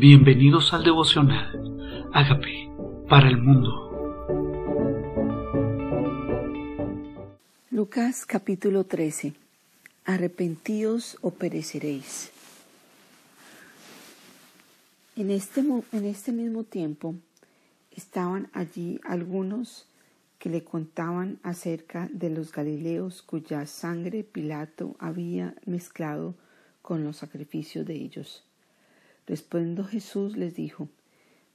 Bienvenidos al devocional. Hágame para el mundo. Lucas capítulo 13. Arrepentíos o pereceréis. En este, en este mismo tiempo estaban allí algunos que le contaban acerca de los Galileos cuya sangre Pilato había mezclado con los sacrificios de ellos. Respondiendo Jesús les dijo,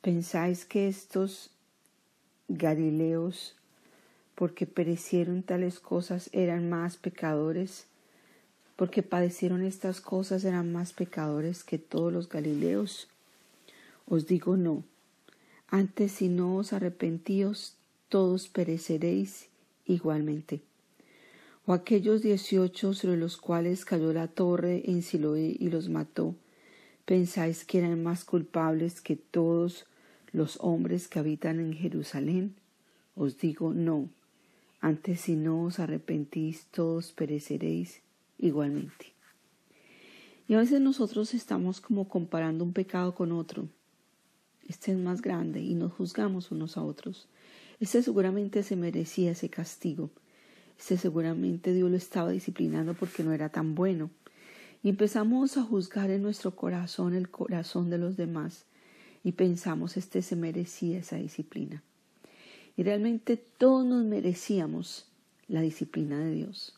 ¿pensáis que estos Galileos, porque perecieron tales cosas, eran más pecadores? Porque padecieron estas cosas, eran más pecadores que todos los Galileos? Os digo no. Antes si no os arrepentíos, todos pereceréis igualmente. O aquellos dieciocho sobre los cuales cayó la torre en Siloé y los mató, ¿pensáis que eran más culpables que todos los hombres que habitan en Jerusalén? Os digo no. Antes si no os arrepentís, todos pereceréis igualmente. Y a veces nosotros estamos como comparando un pecado con otro. Este es más grande y nos juzgamos unos a otros. Este seguramente se merecía ese castigo. Este seguramente Dios lo estaba disciplinando porque no era tan bueno. Y empezamos a juzgar en nuestro corazón el corazón de los demás y pensamos este se merecía esa disciplina. Y realmente todos nos merecíamos la disciplina de Dios.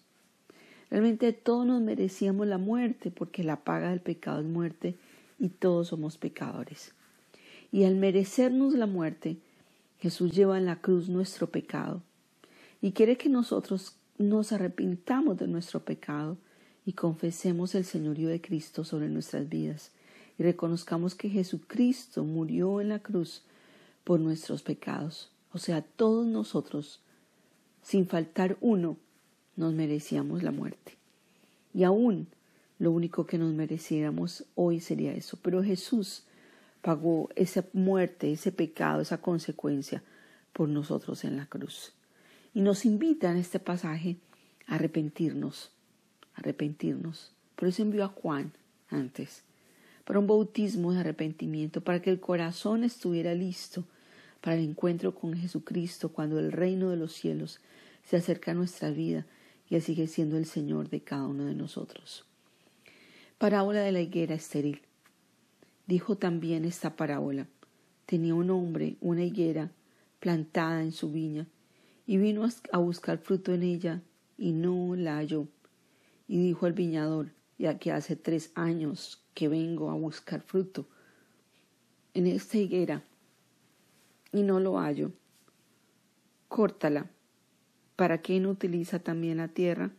Realmente todos nos merecíamos la muerte porque la paga del pecado es muerte y todos somos pecadores. Y al merecernos la muerte, Jesús lleva en la cruz nuestro pecado y quiere que nosotros nos arrepintamos de nuestro pecado y confesemos el señorío de Cristo sobre nuestras vidas y reconozcamos que Jesucristo murió en la cruz por nuestros pecados. O sea, todos nosotros, sin faltar uno, nos merecíamos la muerte. Y aún lo único que nos mereciéramos hoy sería eso. Pero Jesús pagó esa muerte, ese pecado, esa consecuencia por nosotros en la cruz. Y nos invita en este pasaje a arrepentirnos, arrepentirnos. Por eso envió a Juan antes, para un bautismo de arrepentimiento, para que el corazón estuviera listo para el encuentro con Jesucristo cuando el reino de los cielos se acerca a nuestra vida y Él sigue siendo el Señor de cada uno de nosotros. Parábola de la higuera estéril dijo también esta parábola. Tenía un hombre una higuera plantada en su viña, y vino a buscar fruto en ella, y no la halló. Y dijo al viñador, ya que hace tres años que vengo a buscar fruto en esta higuera, y no lo hallo. Córtala. ¿Para qué no utiliza también la tierra?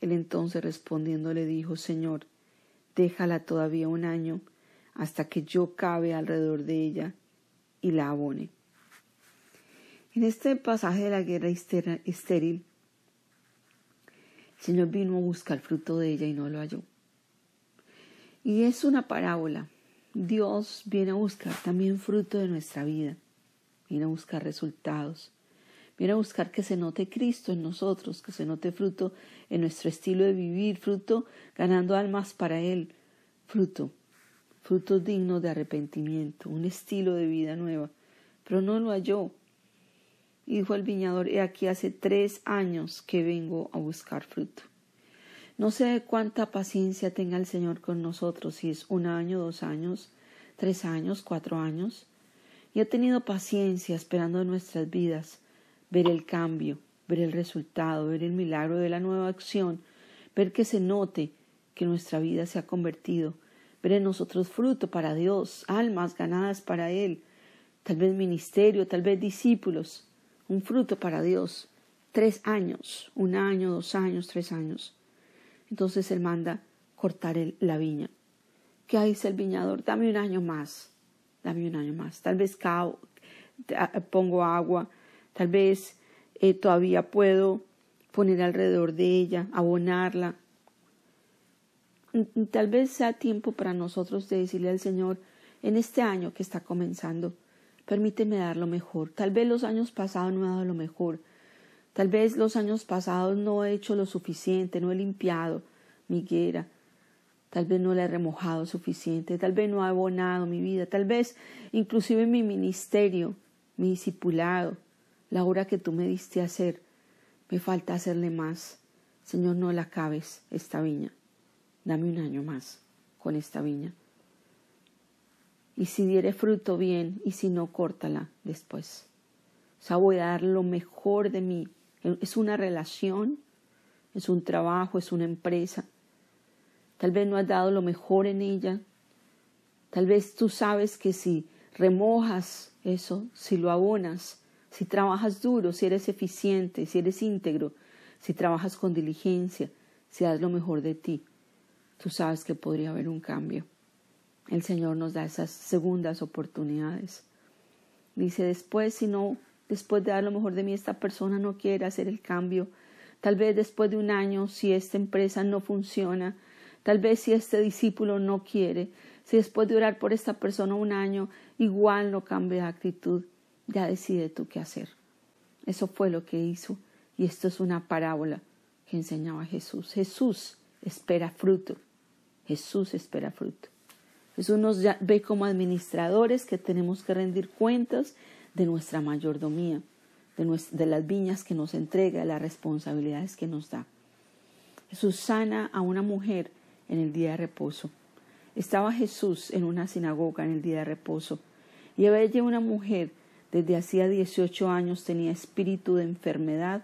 Él entonces respondiendo le dijo, Señor, déjala todavía un año, hasta que yo cabe alrededor de ella y la abone. En este pasaje de la guerra estéril, el Señor vino a buscar el fruto de ella y no lo halló. Y es una parábola. Dios viene a buscar también fruto de nuestra vida, viene a buscar resultados, viene a buscar que se note Cristo en nosotros, que se note fruto en nuestro estilo de vivir, fruto ganando almas para Él, fruto frutos dignos de arrepentimiento, un estilo de vida nueva, pero no lo halló. Dijo el viñador, he aquí hace tres años que vengo a buscar fruto. No sé cuánta paciencia tenga el Señor con nosotros, si es un año, dos años, tres años, cuatro años. Y ha tenido paciencia esperando en nuestras vidas ver el cambio, ver el resultado, ver el milagro de la nueva acción, ver que se note que nuestra vida se ha convertido ver en nosotros fruto para Dios, almas ganadas para Él, tal vez ministerio, tal vez discípulos, un fruto para Dios. Tres años, un año, dos años, tres años. Entonces Él manda cortar la viña. ¿Qué dice el viñador? Dame un año más, dame un año más. Tal vez pongo agua, tal vez eh, todavía puedo poner alrededor de ella, abonarla, Tal vez sea tiempo para nosotros de decirle al Señor, en este año que está comenzando, permíteme dar lo mejor. Tal vez los años pasados no he dado lo mejor. Tal vez los años pasados no he hecho lo suficiente, no he limpiado mi higuera. Tal vez no la he remojado suficiente, tal vez no ha abonado mi vida, tal vez inclusive mi ministerio, mi discipulado, la obra que tú me diste hacer, me falta hacerle más. Señor, no la acabes esta viña. Dame un año más con esta viña. Y si diere fruto bien, y si no, córtala después. O sea, voy a dar lo mejor de mí. Es una relación, es un trabajo, es una empresa. Tal vez no has dado lo mejor en ella. Tal vez tú sabes que si remojas eso, si lo abonas, si trabajas duro, si eres eficiente, si eres íntegro, si trabajas con diligencia, si das lo mejor de ti, tú sabes que podría haber un cambio. El Señor nos da esas segundas oportunidades. Dice después, si no, después de dar lo mejor de mí, esta persona no quiere hacer el cambio. Tal vez después de un año, si esta empresa no funciona, tal vez si este discípulo no quiere, si después de orar por esta persona un año, igual no cambia de actitud, ya decide tú qué hacer. Eso fue lo que hizo. Y esto es una parábola que enseñaba Jesús. Jesús espera fruto. Jesús espera fruto. Jesús nos ve como administradores que tenemos que rendir cuentas de nuestra mayordomía, de, de las viñas que nos entrega, de las responsabilidades que nos da. Jesús sana a una mujer en el día de reposo. Estaba Jesús en una sinagoga en el día de reposo y había una mujer desde hacía 18 años tenía espíritu de enfermedad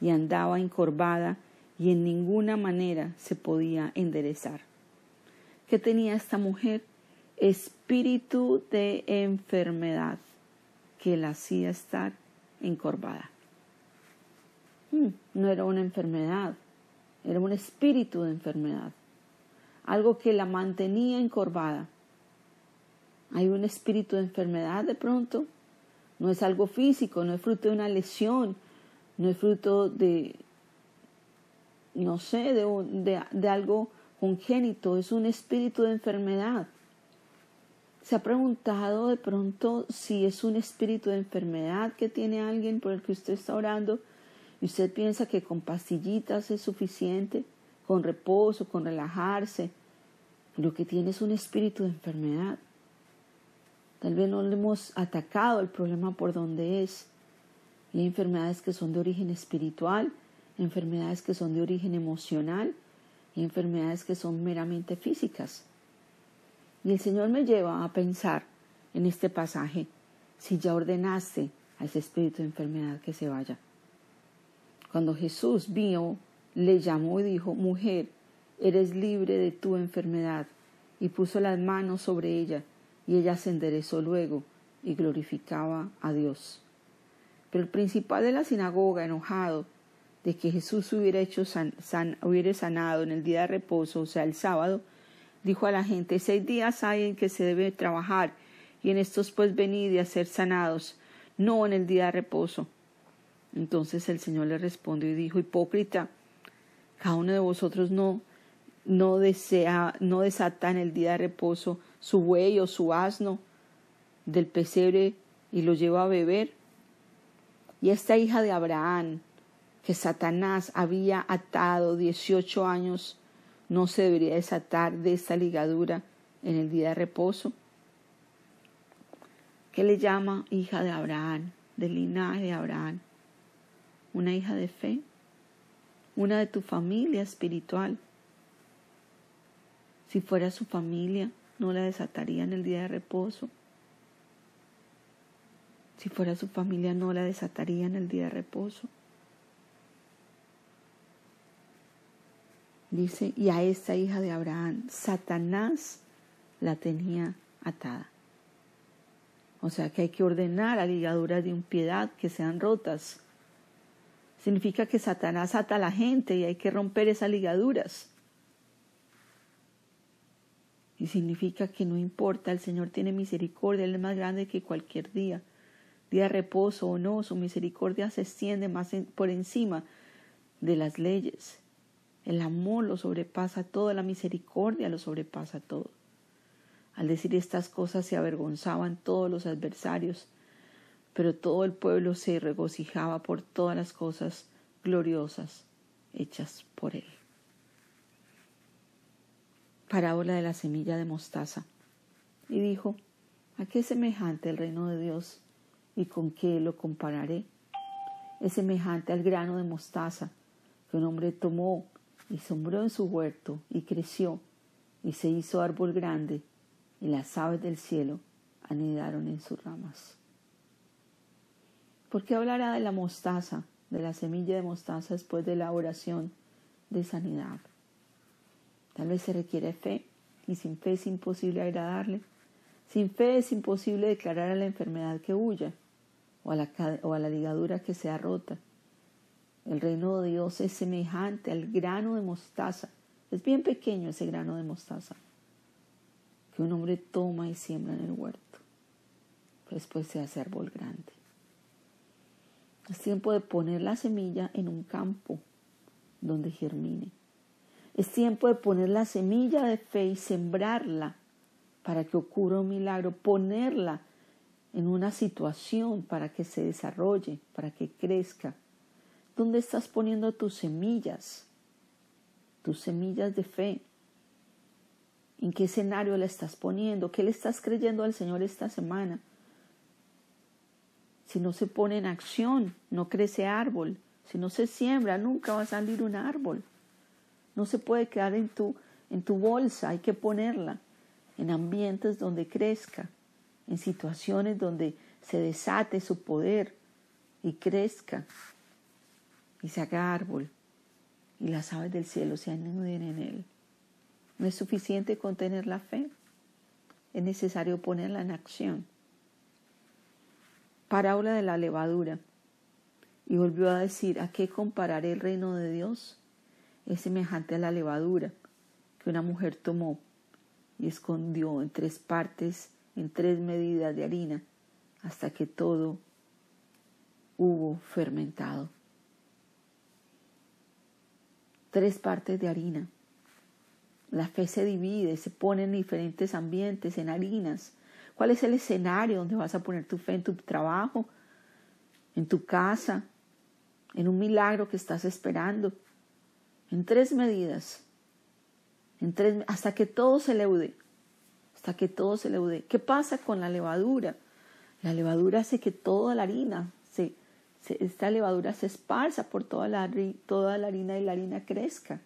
y andaba encorvada y en ninguna manera se podía enderezar. ¿Qué tenía esta mujer? Espíritu de enfermedad que la hacía estar encorvada. Hmm, no era una enfermedad, era un espíritu de enfermedad, algo que la mantenía encorvada. Hay un espíritu de enfermedad de pronto, no es algo físico, no es fruto de una lesión, no es fruto de, no sé, de, de algo congénito, es un espíritu de enfermedad. ¿Se ha preguntado de pronto si es un espíritu de enfermedad que tiene alguien por el que usted está orando y usted piensa que con pastillitas es suficiente, con reposo, con relajarse? Lo que tiene es un espíritu de enfermedad. Tal vez no le hemos atacado el problema por donde es. Y hay enfermedades que son de origen espiritual, enfermedades que son de origen emocional y enfermedades que son meramente físicas. Y el Señor me lleva a pensar en este pasaje si ya ordenaste a ese espíritu de enfermedad que se vaya. Cuando Jesús vio, le llamó y dijo, mujer, eres libre de tu enfermedad, y puso las manos sobre ella, y ella se enderezó luego y glorificaba a Dios. Pero el principal de la sinagoga, enojado de que Jesús hubiera, hecho hubiera sanado en el día de reposo, o sea, el sábado, dijo a la gente, seis días hay en que se debe trabajar, y en estos pues venid y a ser sanados, no en el día de reposo. Entonces el Señor le respondió y dijo, hipócrita, cada uno de vosotros no, no desea, no desata en el día de reposo su buey o su asno del pesebre y lo lleva a beber. Y esta hija de Abraham, que Satanás había atado dieciocho años, no se debería desatar de esta ligadura en el día de reposo. ¿Qué le llama hija de Abraham, del linaje de Abraham? Una hija de fe, una de tu familia espiritual. Si fuera su familia, no la desataría en el día de reposo. Si fuera su familia, no la desataría en el día de reposo. Dice, y a esta hija de Abraham, Satanás la tenía atada. O sea que hay que ordenar a ligaduras de impiedad que sean rotas. Significa que Satanás ata a la gente y hay que romper esas ligaduras. Y significa que no importa, el Señor tiene misericordia, Él es más grande que cualquier día. Día de reposo o no, su misericordia se extiende más por encima de las leyes. El amor lo sobrepasa todo, la misericordia lo sobrepasa todo. Al decir estas cosas se avergonzaban todos los adversarios, pero todo el pueblo se regocijaba por todas las cosas gloriosas hechas por él. parábola de la semilla de mostaza. Y dijo, ¿a qué es semejante el reino de Dios y con qué lo compararé? Es semejante al grano de mostaza que un hombre tomó y sembró en su huerto y creció y se hizo árbol grande y las aves del cielo anidaron en sus ramas. ¿Por qué hablará de la mostaza, de la semilla de mostaza después de la oración de sanidad? Tal vez se requiere fe y sin fe es imposible agradarle. Sin fe es imposible declarar a la enfermedad que huya o a la, o a la ligadura que sea rota. El reino de Dios es semejante al grano de mostaza. Es bien pequeño ese grano de mostaza que un hombre toma y siembra en el huerto. después se hace árbol grande. Es tiempo de poner la semilla en un campo donde germine. Es tiempo de poner la semilla de fe y sembrarla para que ocurra un milagro, ponerla en una situación para que se desarrolle, para que crezca. ¿Dónde estás poniendo tus semillas? Tus semillas de fe. ¿En qué escenario la estás poniendo? ¿Qué le estás creyendo al Señor esta semana? Si no se pone en acción, no crece árbol. Si no se siembra, nunca va a salir un árbol. No se puede quedar en tu, en tu bolsa, hay que ponerla en ambientes donde crezca, en situaciones donde se desate su poder y crezca y se haga árbol y las aves del cielo se anuden en él. No es suficiente con tener la fe, es necesario ponerla en acción. Parábola de la levadura. Y volvió a decir, ¿a qué compararé el reino de Dios? es semejante a la levadura que una mujer tomó y escondió en tres partes, en tres medidas de harina, hasta que todo hubo fermentado. Tres partes de harina. La fe se divide, se pone en diferentes ambientes, en harinas. ¿Cuál es el escenario donde vas a poner tu fe en tu trabajo, en tu casa, en un milagro que estás esperando? en tres medidas, hasta que todo se leude, hasta que todo se leude. ¿Qué pasa con la levadura? La levadura hace que toda la harina, esta levadura se esparza por toda la, toda la harina y la harina crezca.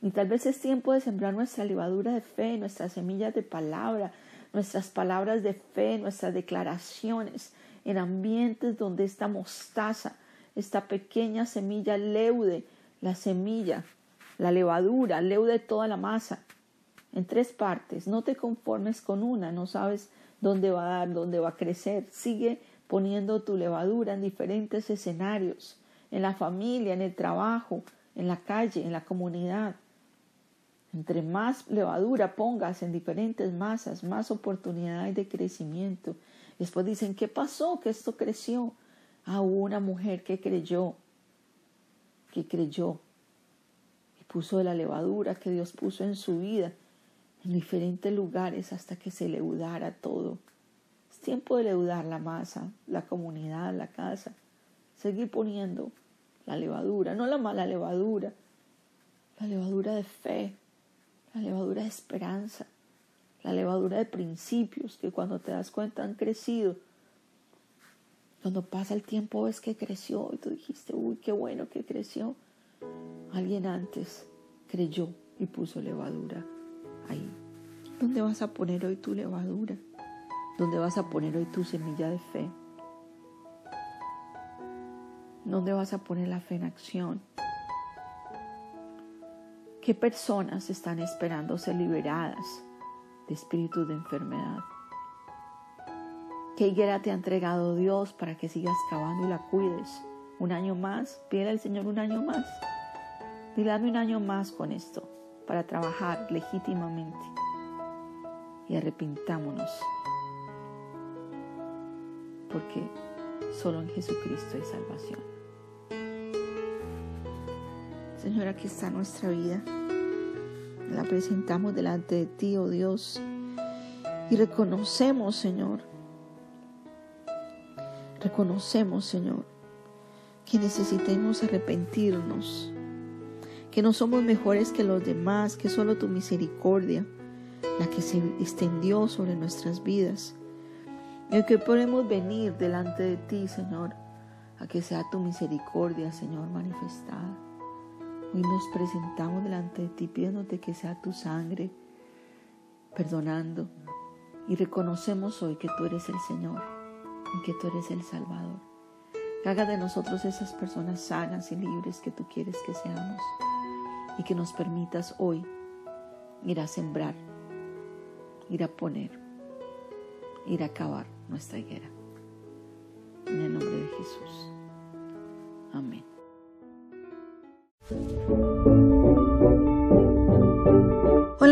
Y tal vez es tiempo de sembrar nuestra levadura de fe, nuestras semillas de palabra, nuestras palabras de fe, nuestras declaraciones en ambientes donde esta mostaza, esta pequeña semilla leude la semilla, la levadura, leude toda la masa en tres partes. No te conformes con una, no sabes dónde va a dar, dónde va a crecer. Sigue poniendo tu levadura en diferentes escenarios, en la familia, en el trabajo, en la calle, en la comunidad. Entre más levadura pongas en diferentes masas, más oportunidades de crecimiento. Después dicen, ¿qué pasó? Que esto creció. Ah, hubo una mujer que creyó que creyó y puso la levadura que Dios puso en su vida en diferentes lugares hasta que se leudara todo. Tiempo de leudar la masa, la comunidad, la casa. Seguir poniendo la levadura, no la mala levadura, la levadura de fe, la levadura de esperanza, la levadura de principios que cuando te das cuenta han crecido cuando pasa el tiempo ves que creció y tú dijiste, uy, qué bueno que creció. Alguien antes creyó y puso levadura ahí. ¿Dónde vas a poner hoy tu levadura? ¿Dónde vas a poner hoy tu semilla de fe? ¿Dónde vas a poner la fe en acción? ¿Qué personas están esperando ser liberadas de espíritus de enfermedad? ¿Qué higuera te ha entregado Dios para que sigas cavando y la cuides? Un año más, pídele al Señor un año más. Dile, un año más con esto para trabajar legítimamente. Y arrepintámonos. Porque solo en Jesucristo hay salvación. Señor, aquí está nuestra vida. La presentamos delante de ti, oh Dios. Y reconocemos, Señor, Reconocemos, Señor, que necesitemos arrepentirnos, que no somos mejores que los demás, que solo tu misericordia, la que se extendió sobre nuestras vidas. Y que podemos venir delante de ti, Señor, a que sea tu misericordia, Señor, manifestada. Hoy nos presentamos delante de ti pidiéndote que sea tu sangre, perdonando. Y reconocemos hoy que tú eres el Señor y que tú eres el Salvador. haga de nosotros esas personas sanas y libres que tú quieres que seamos. Y que nos permitas hoy ir a sembrar, ir a poner, ir a acabar nuestra higuera. En el nombre de Jesús. Amén.